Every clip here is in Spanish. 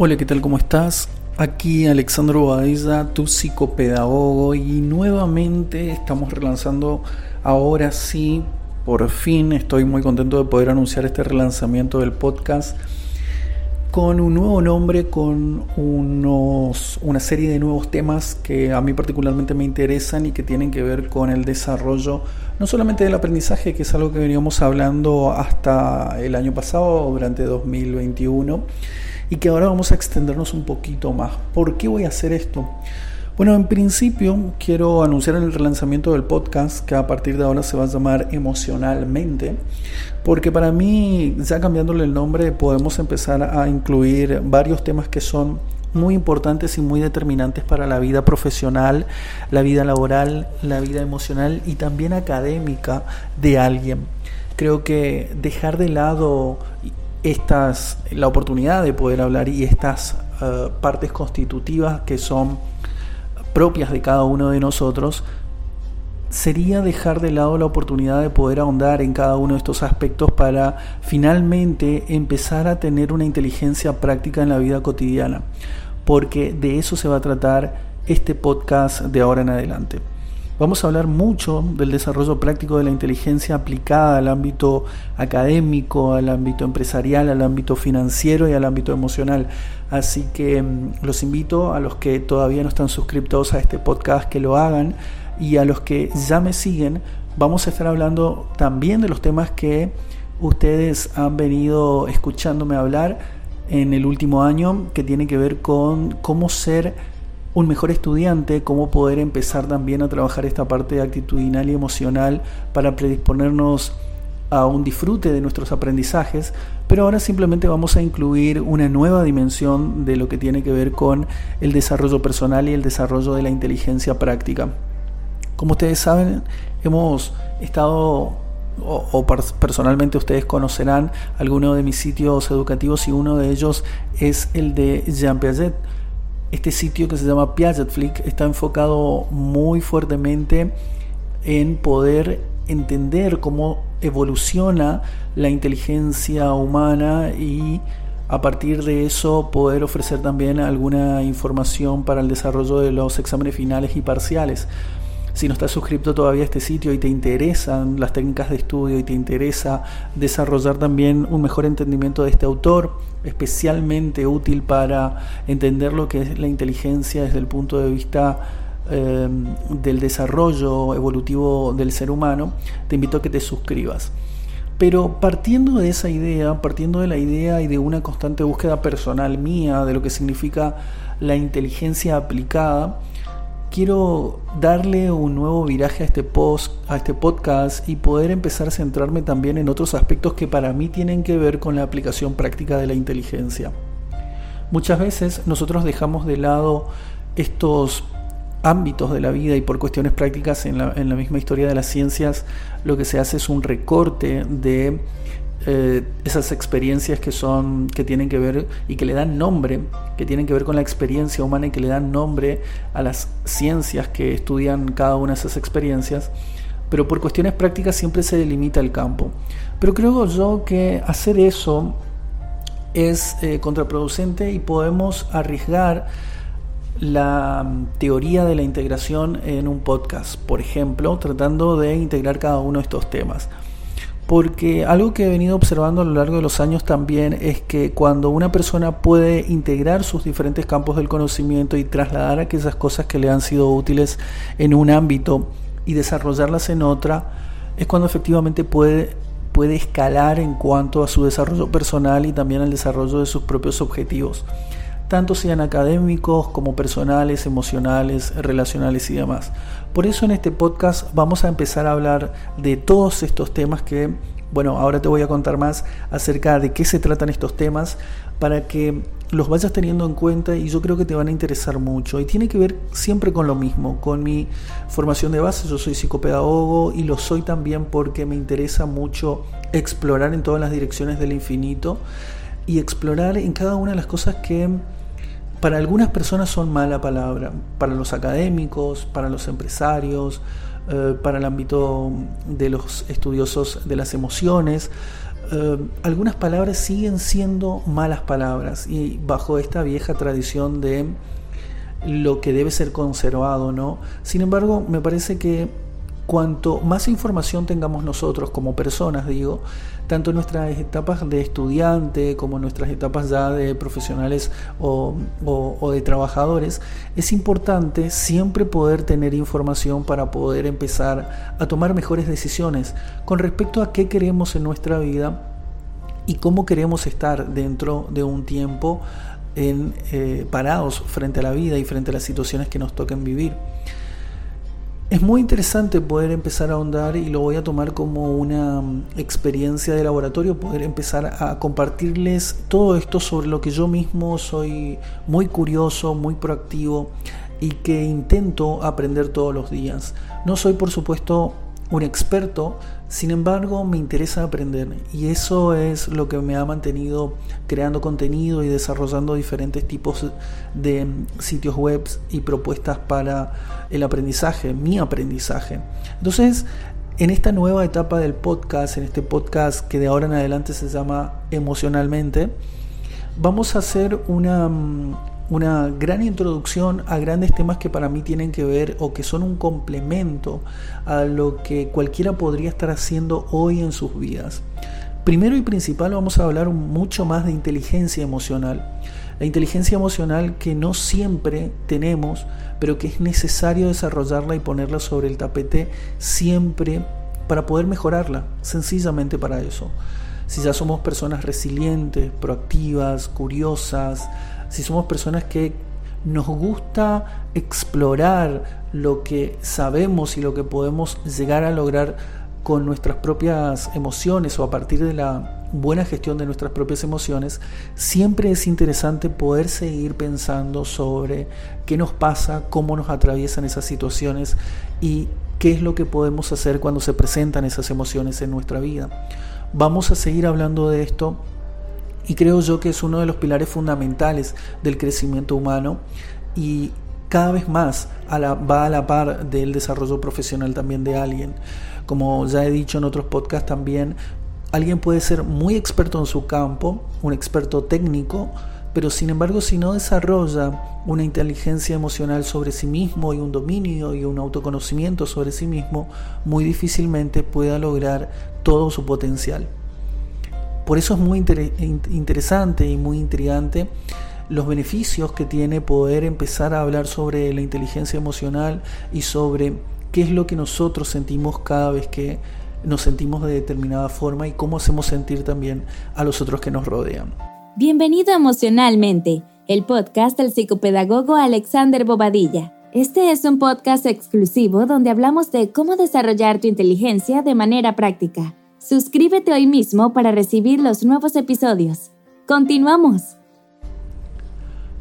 Hola, ¿qué tal? ¿Cómo estás? Aquí Alexandro Baeza, tu psicopedagogo, y nuevamente estamos relanzando, ahora sí, por fin estoy muy contento de poder anunciar este relanzamiento del podcast con un nuevo nombre, con unos, una serie de nuevos temas que a mí particularmente me interesan y que tienen que ver con el desarrollo, no solamente del aprendizaje, que es algo que veníamos hablando hasta el año pasado, durante 2021, y que ahora vamos a extendernos un poquito más. ¿Por qué voy a hacer esto? Bueno, en principio quiero anunciar el relanzamiento del podcast que a partir de ahora se va a llamar Emocionalmente, porque para mí, ya cambiándole el nombre, podemos empezar a incluir varios temas que son muy importantes y muy determinantes para la vida profesional, la vida laboral, la vida emocional y también académica de alguien. Creo que dejar de lado estas, la oportunidad de poder hablar y estas eh, partes constitutivas que son propias de cada uno de nosotros, sería dejar de lado la oportunidad de poder ahondar en cada uno de estos aspectos para finalmente empezar a tener una inteligencia práctica en la vida cotidiana, porque de eso se va a tratar este podcast de ahora en adelante. Vamos a hablar mucho del desarrollo práctico de la inteligencia aplicada al ámbito académico, al ámbito empresarial, al ámbito financiero y al ámbito emocional. Así que mm, los invito a los que todavía no están suscriptos a este podcast que lo hagan y a los que ya me siguen, vamos a estar hablando también de los temas que ustedes han venido escuchándome hablar en el último año que tiene que ver con cómo ser un mejor estudiante, cómo poder empezar también a trabajar esta parte actitudinal y emocional para predisponernos a un disfrute de nuestros aprendizajes, pero ahora simplemente vamos a incluir una nueva dimensión de lo que tiene que ver con el desarrollo personal y el desarrollo de la inteligencia práctica. Como ustedes saben, hemos estado, o, personalmente ustedes conocerán algunos de mis sitios educativos y uno de ellos es el de Jean Piaget este sitio que se llama Piaget Flick está enfocado muy fuertemente en poder entender cómo evoluciona la inteligencia humana y a partir de eso poder ofrecer también alguna información para el desarrollo de los exámenes finales y parciales. Si no estás suscrito todavía a este sitio y te interesan las técnicas de estudio y te interesa desarrollar también un mejor entendimiento de este autor, especialmente útil para entender lo que es la inteligencia desde el punto de vista eh, del desarrollo evolutivo del ser humano, te invito a que te suscribas. Pero partiendo de esa idea, partiendo de la idea y de una constante búsqueda personal mía de lo que significa la inteligencia aplicada, quiero darle un nuevo viraje a este, post, a este podcast y poder empezar a centrarme también en otros aspectos que para mí tienen que ver con la aplicación práctica de la inteligencia. Muchas veces nosotros dejamos de lado estos ámbitos de la vida y por cuestiones prácticas en la, en la misma historia de las ciencias lo que se hace es un recorte de eh, esas experiencias que son que tienen que ver y que le dan nombre que tienen que ver con la experiencia humana y que le dan nombre a las ciencias que estudian cada una de esas experiencias pero por cuestiones prácticas siempre se delimita el campo. Pero creo yo que hacer eso es eh, contraproducente y podemos arriesgar la mm, teoría de la integración en un podcast, por ejemplo, tratando de integrar cada uno de estos temas porque algo que he venido observando a lo largo de los años también es que cuando una persona puede integrar sus diferentes campos del conocimiento y trasladar aquellas cosas que le han sido útiles en un ámbito y desarrollarlas en otra, es cuando efectivamente puede, puede escalar en cuanto a su desarrollo personal y también al desarrollo de sus propios objetivos, tanto sean académicos como personales, emocionales, relacionales y demás. Por eso en este podcast vamos a empezar a hablar de todos estos temas que, bueno, ahora te voy a contar más acerca de qué se tratan estos temas para que los vayas teniendo en cuenta y yo creo que te van a interesar mucho. Y tiene que ver siempre con lo mismo, con mi formación de base. Yo soy psicopedagogo y lo soy también porque me interesa mucho explorar en todas las direcciones del infinito y explorar en cada una de las cosas que para algunas personas son mala palabra, para los académicos, para los empresarios, eh, para el ámbito de los estudiosos de las emociones, eh, algunas palabras siguen siendo malas palabras y bajo esta vieja tradición de lo que debe ser conservado, ¿no? Sin embargo, me parece que cuanto más información tengamos nosotros como personas, digo, tanto en nuestras etapas de estudiante como en nuestras etapas ya de profesionales o, de trabajadores, es importante siempre poder tener información para poder empezar a tomar mejores decisiones con respecto a qué queremos en nuestra vida y cómo queremos estar dentro de un tiempo en, eh, parados frente a la vida y frente a las situaciones que nos toquen vivir. Es muy interesante poder empezar a ahondar y lo voy a tomar como una mm, experiencia de laboratorio, poder empezar a compartirles todo esto sobre lo que yo mismo soy muy curioso, muy proactivo y que intento aprender todos los días. No soy por supuesto un experto, sin embargo, me interesa aprender y eso es lo que me ha mantenido creando contenido y desarrollando diferentes tipos de sitios web y propuestas para el aprendizaje, mi aprendizaje. Entonces, en esta nueva etapa del podcast, en este podcast que de ahora en adelante se llama Emocionalmente, vamos a hacer una una gran introducción a grandes temas que para mí tienen que ver o que son un complemento a lo que cualquiera podría estar haciendo hoy en sus vidas. Primero y principal vamos a hablar mucho más de inteligencia emocional. La inteligencia emocional que no siempre tenemos, pero que es necesario desarrollarla y ponerla sobre el tapete siempre para poder mejorarla, sencillamente para eso. Si ya somos personas resilientes, proactivas, curiosas, si somos personas que nos gusta explorar lo que sabemos y lo que podemos llegar a lograr con nuestras propias emociones o a partir de la buena gestión de nuestras propias emociones, siempre es interesante poder seguir pensando sobre qué nos pasa, cómo nos atraviesan esas situaciones y qué es lo que podemos hacer cuando se presentan esas emociones en nuestra vida. Vamos a seguir hablando de esto y creo yo que es uno de los pilares fundamentales del crecimiento humano y cada vez más va a la par del desarrollo profesional también de alguien. Como ya he dicho en otros podcasts también, alguien puede ser muy experto en su campo, un experto técnico, pero sin embargo si no desarrolla una inteligencia emocional sobre sí mismo y un dominio y un autoconocimiento sobre sí mismo, muy difícilmente pueda lograr todo su potencial. Por eso es muy interesante y muy intrigante los beneficios que tiene poder empezar a hablar sobre la inteligencia emocional y sobre qué es lo que nosotros sentimos cada vez que nos sentimos de determinada forma y cómo hacemos sentir también a los otros que nos rodean. Bienvenido Emocionalmente, el podcast del psicopedagogo Alexander Bobadilla. Este es un podcast exclusivo donde hablamos de cómo desarrollar tu inteligencia de manera práctica. Suscríbete hoy mismo para recibir los nuevos episodios. Continuamos.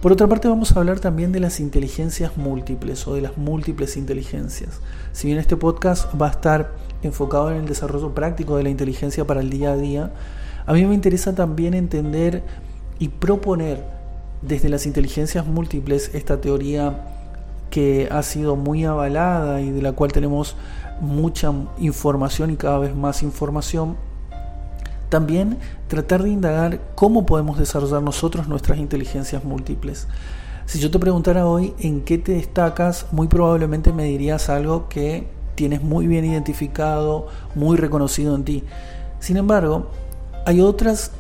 Por otra parte vamos a hablar también de las inteligencias múltiples o de las múltiples inteligencias. Si bien este podcast va a estar enfocado en el desarrollo práctico de la inteligencia para el día a día, a mí me interesa también entender y proponer desde las inteligencias múltiples esta teoría que ha sido muy avalada y de la cual tenemos mucha información y cada vez más información, también tratar de indagar cómo podemos desarrollar nosotros nuestras inteligencias múltiples. Si yo te preguntara hoy en qué te destacas, muy probablemente me dirías algo que tienes muy bien identificado, muy reconocido en ti. Sin embargo, hay otras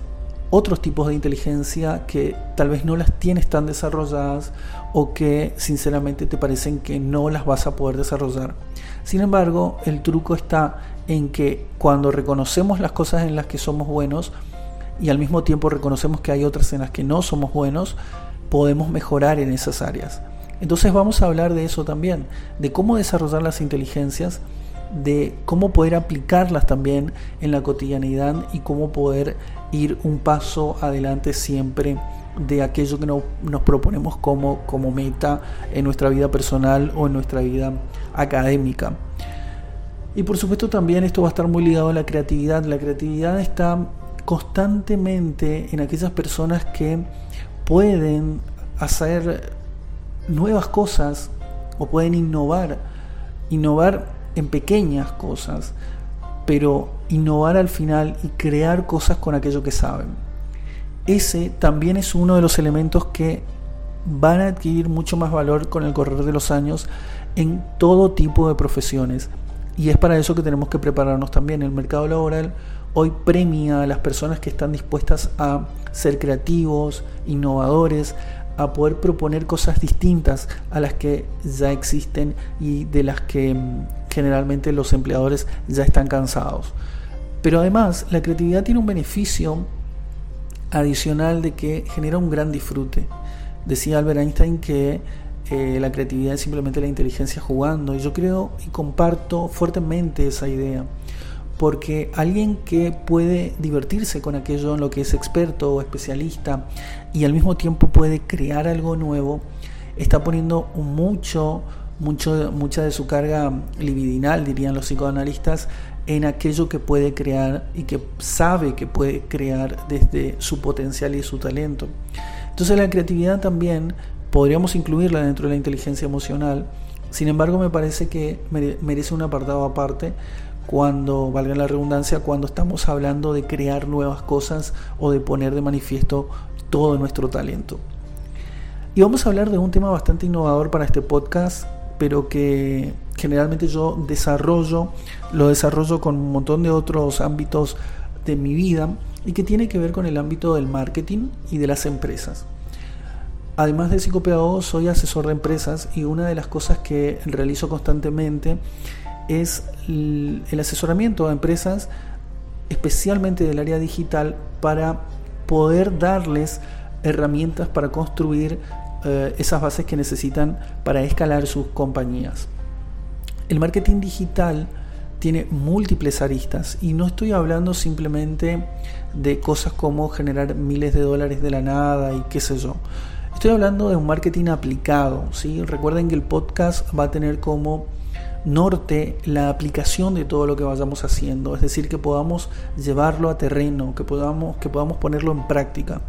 otros tipos de inteligencia que tal vez no las tienes tan desarrolladas o que sinceramente te parecen que no las vas a poder desarrollar. Sin embargo, el truco está en que cuando reconocemos las cosas en las que somos buenos y al mismo tiempo reconocemos que hay otras en las que no somos buenos, podemos mejorar en esas áreas. Entonces vamos a hablar de eso también, de cómo desarrollar las inteligencias, de cómo poder aplicarlas también en la cotidianidad y cómo poder ir un paso adelante siempre de aquello que nos proponemos como, como meta en nuestra vida personal o en nuestra vida académica. Y por supuesto también esto va a estar muy ligado a la creatividad. La creatividad está constantemente en aquellas personas que pueden hacer nuevas cosas o pueden innovar, innovar en pequeñas cosas. pero innovar al final y crear cosas con aquello que saben. Ese también es uno de los elementos que van a adquirir mucho más valor con el correr de los años en todo tipo de profesiones. Y es para eso que tenemos que prepararnos también. El mercado laboral hoy premia a las personas que están dispuestas a ser creativos, innovadores, a poder proponer cosas distintas a las que ya existen y de las que mm, generalmente los empleadores ya están cansados. Pero además la creatividad tiene un beneficio adicional de que genera un gran disfrute. Decía Albert Einstein que eh, la creatividad es simplemente la inteligencia jugando y yo creo y comparto fuertemente esa idea porque alguien que puede divertirse con aquello en lo que es experto o especialista y al mismo tiempo puede crear algo nuevo, está poniendo mucho, mucho, mucha de su carga libidinal, dirían los psicoanalistas, en aquello que puede crear y que sabe que puede crear desde su potencial y su talento. Entonces la creatividad también podríamos incluirla dentro de la inteligencia emocional, sin embargo me parece que merece un apartado aparte cuando, valga la redundancia, cuando estamos hablando de crear nuevas cosas o de poner de manifiesto todo nuestro talento. Y vamos a hablar de un tema bastante innovador para este podcast, pero que generalmente yo desarrollo, lo desarrollo con un montón de otros ámbitos de mi vida y que tiene que ver con el ámbito del marketing y de las empresas. Además de psicopedagogo, soy asesor de empresas y una de las cosas que realizo constantemente es el asesoramiento a empresas, especialmente del área digital, para poder darles herramientas para construir eh, esas bases que necesitan para escalar sus compañías. El marketing digital tiene múltiples aristas y no estoy hablando simplemente de cosas como generar miles de dólares de la nada y qué sé yo. Estoy hablando de un marketing aplicado. ¿sí? Recuerden que el podcast va a tener como norte la aplicación de todo lo que vayamos haciendo, es decir, que podamos llevarlo a terreno, que podamos, que podamos ponerlo en práctica.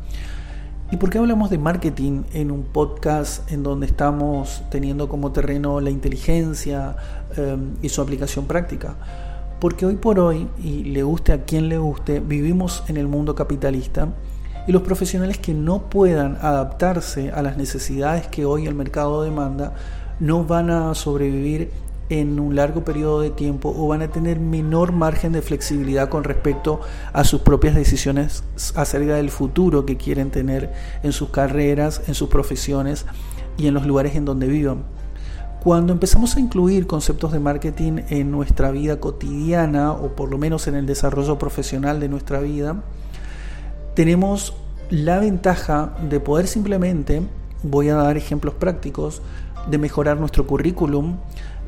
¿Y por qué hablamos de marketing en un podcast en donde estamos teniendo como terreno la inteligencia em, y su aplicación práctica? Porque hoy por hoy, y le guste a quien le guste, vivimos en el mundo capitalista y los profesionales que no puedan adaptarse a las necesidades que hoy el mercado demanda no van a sobrevivir en un largo periodo de tiempo o van a tener menor margen de flexibilidad con respecto a sus propias decisiones acerca del futuro que quieren tener en sus carreras, en sus profesiones y en los lugares en donde vivan. Cuando empezamos a incluir conceptos de marketing en nuestra vida cotidiana o por lo menos en el desarrollo profesional de nuestra vida, tenemos la ventaja de poder simplemente, voy a dar ejemplos prácticos, de mejorar nuestro currículum,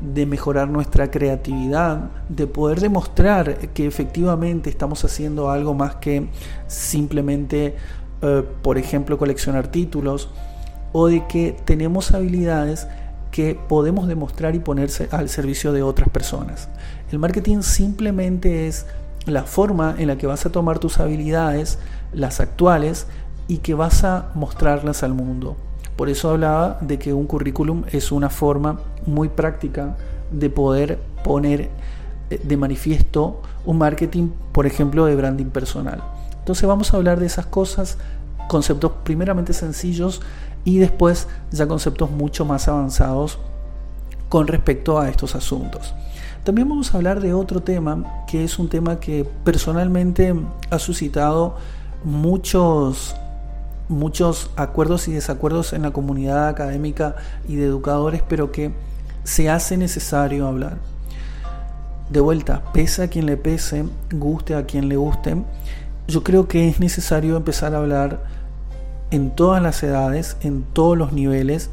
de mejorar nuestra creatividad, de poder demostrar que efectivamente estamos haciendo algo más que simplemente, eh, por ejemplo, coleccionar títulos, o de que tenemos habilidades que podemos demostrar y ponerse al servicio de otras personas. El marketing simplemente es la forma en la que vas a tomar tus habilidades, las actuales, y que vas a mostrarlas al mundo. Por eso hablaba de que un currículum es una forma muy práctica de poder poner eh, de manifiesto un marketing, por ejemplo, de branding personal. Entonces vamos a hablar de esas cosas, conceptos primeramente sencillos y después ya conceptos mucho más avanzados con respecto a estos asuntos. También vamos a hablar de otro tema que es un tema que personalmente ha suscitado muchos muchos acuerdos y desacuerdos en la comunidad académica y de educadores, pero que se hace necesario hablar. De vuelta, pese a quien le pese, guste a quien le guste, yo creo que es necesario empezar a hablar en todas las edades, en todos los niveles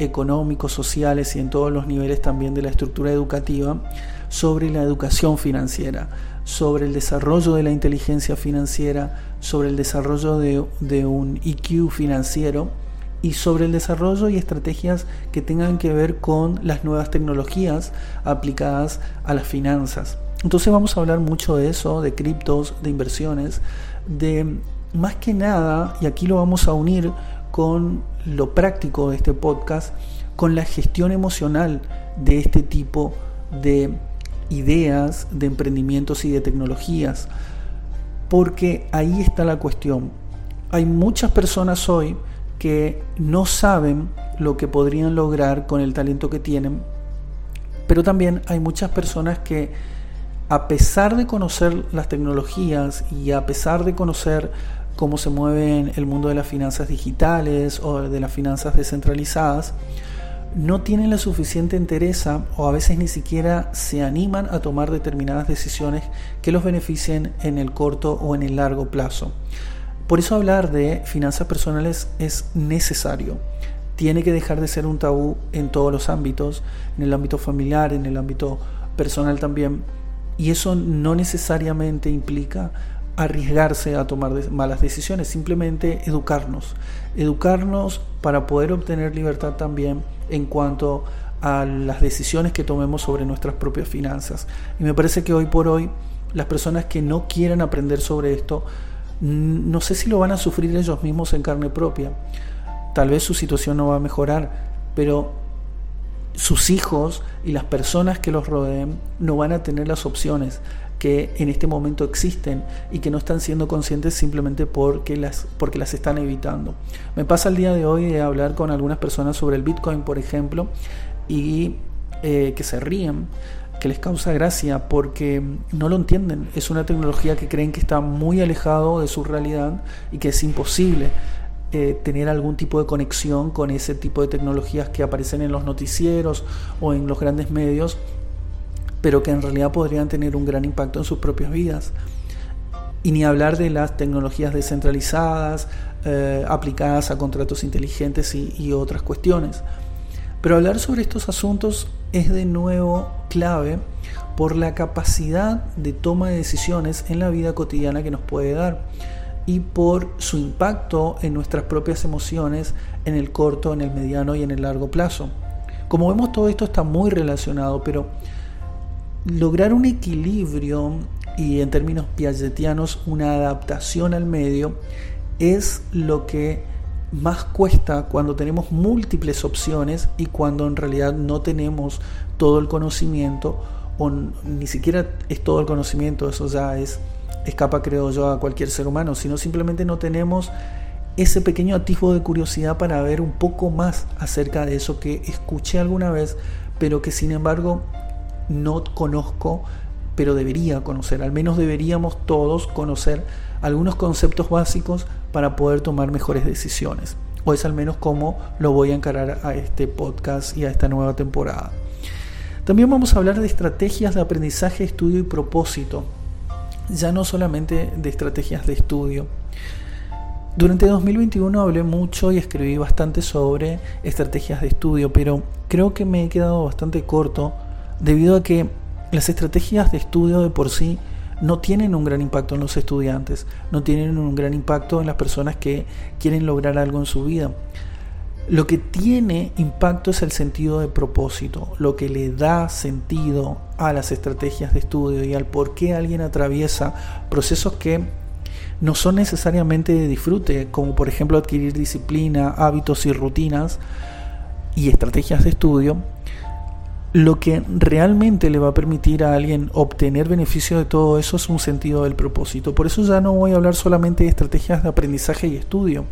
económicos, sociales y en todos los niveles también de la estructura educativa sobre la educación financiera sobre el desarrollo de la inteligencia financiera, sobre el desarrollo de, un IQ financiero y sobre el desarrollo y estrategias que tengan que ver con las nuevas tecnologías aplicadas a las finanzas. Entonces vamos a hablar mucho de eso, de criptos, de inversiones, de más que nada, y aquí lo vamos a unir con lo práctico de este podcast, con la gestión emocional de este tipo de ideas de emprendimientos y de tecnologías, porque ahí está la cuestión. Hay muchas personas hoy que no saben lo que podrían lograr con el talento que tienen, pero también hay muchas personas que a pesar de conocer las tecnologías y a pesar de conocer cómo se mueve el mundo de las finanzas digitales o de las finanzas descentralizadas, no tienen la suficiente entereza o a veces ni siquiera se animan a tomar determinadas decisiones que los beneficien en el corto o en el largo plazo. Por eso hablar de finanzas personales es necesario. Tiene que dejar de ser un tabú en todos los ámbitos, en el ámbito familiar, en el ámbito personal también. Y eso no necesariamente implica arriesgarse a tomar malas decisiones, simplemente educarnos. Educarnos para poder obtener libertad también en cuanto a las decisiones que tomemos sobre nuestras propias finanzas. Y me parece que hoy por hoy las personas que no quieren aprender sobre esto, no sé si lo van a sufrir ellos mismos en carne propia. Tal vez su situación no va a mejorar, pero sus hijos y las personas que los rodeen no van a tener las opciones que en este momento existen y que no están siendo conscientes simplemente porque las, porque las están evitando. Me pasa el día de hoy de hablar con algunas personas sobre el Bitcoin, por ejemplo, y eh, que se ríen, que les causa gracia porque no lo entienden. Es una tecnología que creen que está muy alejado de su realidad y que es imposible eh, tener algún tipo de conexión con ese tipo de tecnologías que aparecen en los noticieros o en los grandes medios pero que en realidad podrían tener un gran impacto en sus propias vidas. Y ni hablar de las tecnologías descentralizadas, eh, aplicadas a contratos inteligentes y, y otras cuestiones. Pero hablar sobre estos asuntos es de nuevo clave por la capacidad de toma de decisiones en la vida cotidiana que nos puede dar y por su impacto en nuestras propias emociones en el corto, en el mediano y en el largo plazo. Como vemos todo esto está muy relacionado, pero lograr un equilibrio y en términos piagetianos una adaptación al medio es lo que más cuesta cuando tenemos múltiples opciones y cuando en realidad no tenemos todo el conocimiento o ni siquiera es todo el conocimiento, eso ya es escapa creo yo a cualquier ser humano, sino simplemente no tenemos ese pequeño atisbo de curiosidad para ver un poco más acerca de eso que escuché alguna vez, pero que sin embargo no conozco, pero debería conocer. Al menos deberíamos todos conocer algunos conceptos básicos para poder tomar mejores decisiones. O es al menos como lo voy a encarar a este podcast y a esta nueva temporada. También vamos a hablar de estrategias de aprendizaje, estudio y propósito. Ya no solamente de estrategias de estudio. Durante 2021 hablé mucho y escribí bastante sobre estrategias de estudio, pero creo que me he quedado bastante corto debido a que las estrategias de estudio de por sí no tienen un gran impacto en los estudiantes, no tienen un gran impacto en las personas que quieren lograr algo en su vida. Lo que tiene impacto es el sentido de propósito, lo que le da sentido a las estrategias de estudio y al por qué alguien atraviesa procesos que no son necesariamente de disfrute, como por ejemplo adquirir disciplina, hábitos y rutinas y estrategias de estudio, lo que realmente le va a permitir a alguien obtener beneficio de todo eso es un sentido del propósito. Por eso ya no voy a hablar solamente de estrategias de aprendizaje y estudio,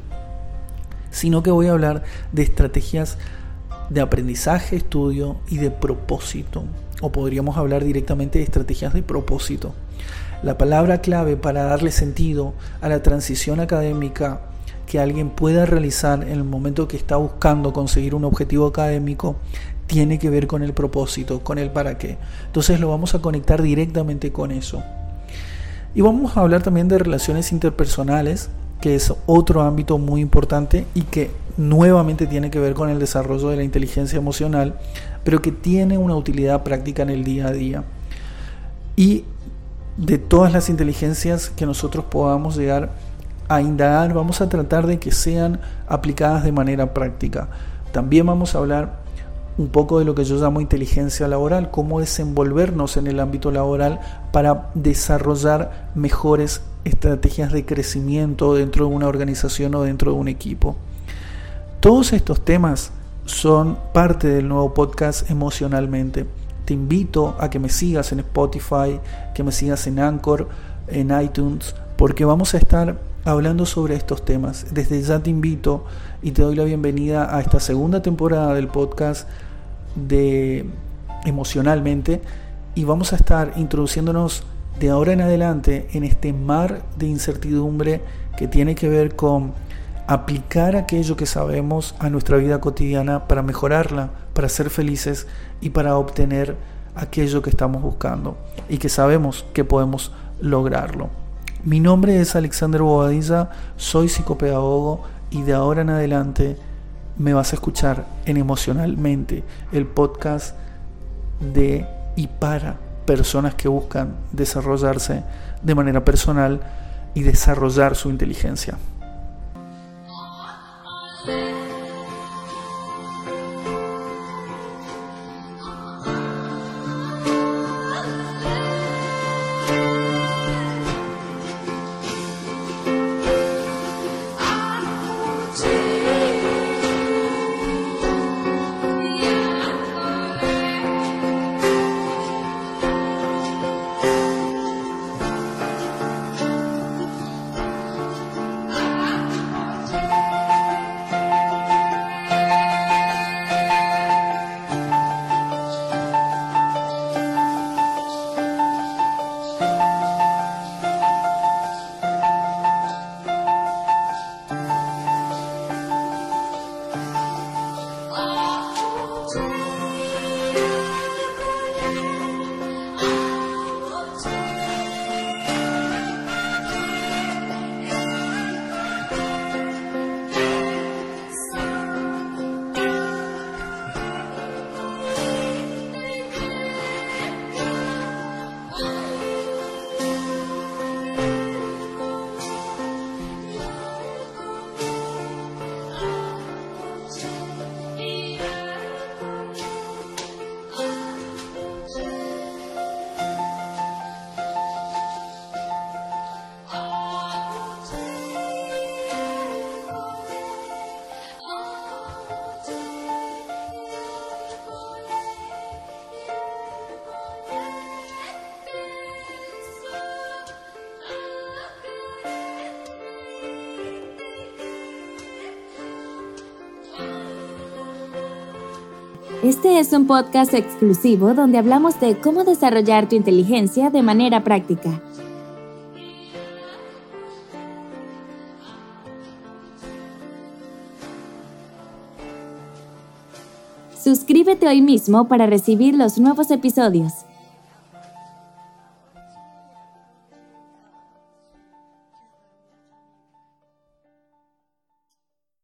sino que voy a hablar de estrategias de aprendizaje, estudio y de propósito. O podríamos hablar directamente de estrategias de propósito. La palabra clave para darle sentido a la transición académica que alguien pueda realizar en el momento que está buscando conseguir un objetivo académico tiene que ver con el propósito, con el para qué. Entonces lo vamos a conectar directamente con eso. Y vamos a hablar también de relaciones interpersonales, que es otro ámbito muy importante y que nuevamente tiene que ver con el desarrollo de la inteligencia emocional, pero que tiene una utilidad práctica en el día a día. Y de todas las inteligencias que nosotros podamos llegar a indagar, vamos a tratar de que sean aplicadas de manera práctica. También vamos a hablar un poco de lo que yo llamo inteligencia laboral, cómo desenvolvernos en el ámbito laboral para desarrollar mejores estrategias de crecimiento dentro de una organización o dentro de un equipo. Todos estos temas son parte del nuevo podcast emocionalmente. te invito a que me sigas en Spotify, que me sigas en Anchor, en iTunes, porque vamos a estar hablando sobre estos temas. Desde ya te invito y te doy la bienvenida a esta segunda temporada del podcast de Emocionalmente y vamos a estar introduciéndonos de ahora en adelante en este mar de incertidumbre que tiene que ver con aplicar aquello que sabemos a nuestra vida cotidiana para mejorarla, para ser felices y para obtener aquello que estamos buscando y que sabemos que podemos lograrlo. Mi nombre es Alexander Bobadilla, soy psicopedagogo y de ahora en adelante me vas a escuchar en Emocionalmente, el podcast de y para personas que buscan desarrollarse de manera personal y desarrollar su inteligencia. Este es un podcast exclusivo donde hablamos de cómo desarrollar tu inteligencia de manera práctica. Suscríbete hoy mismo para recibir los nuevos episodios.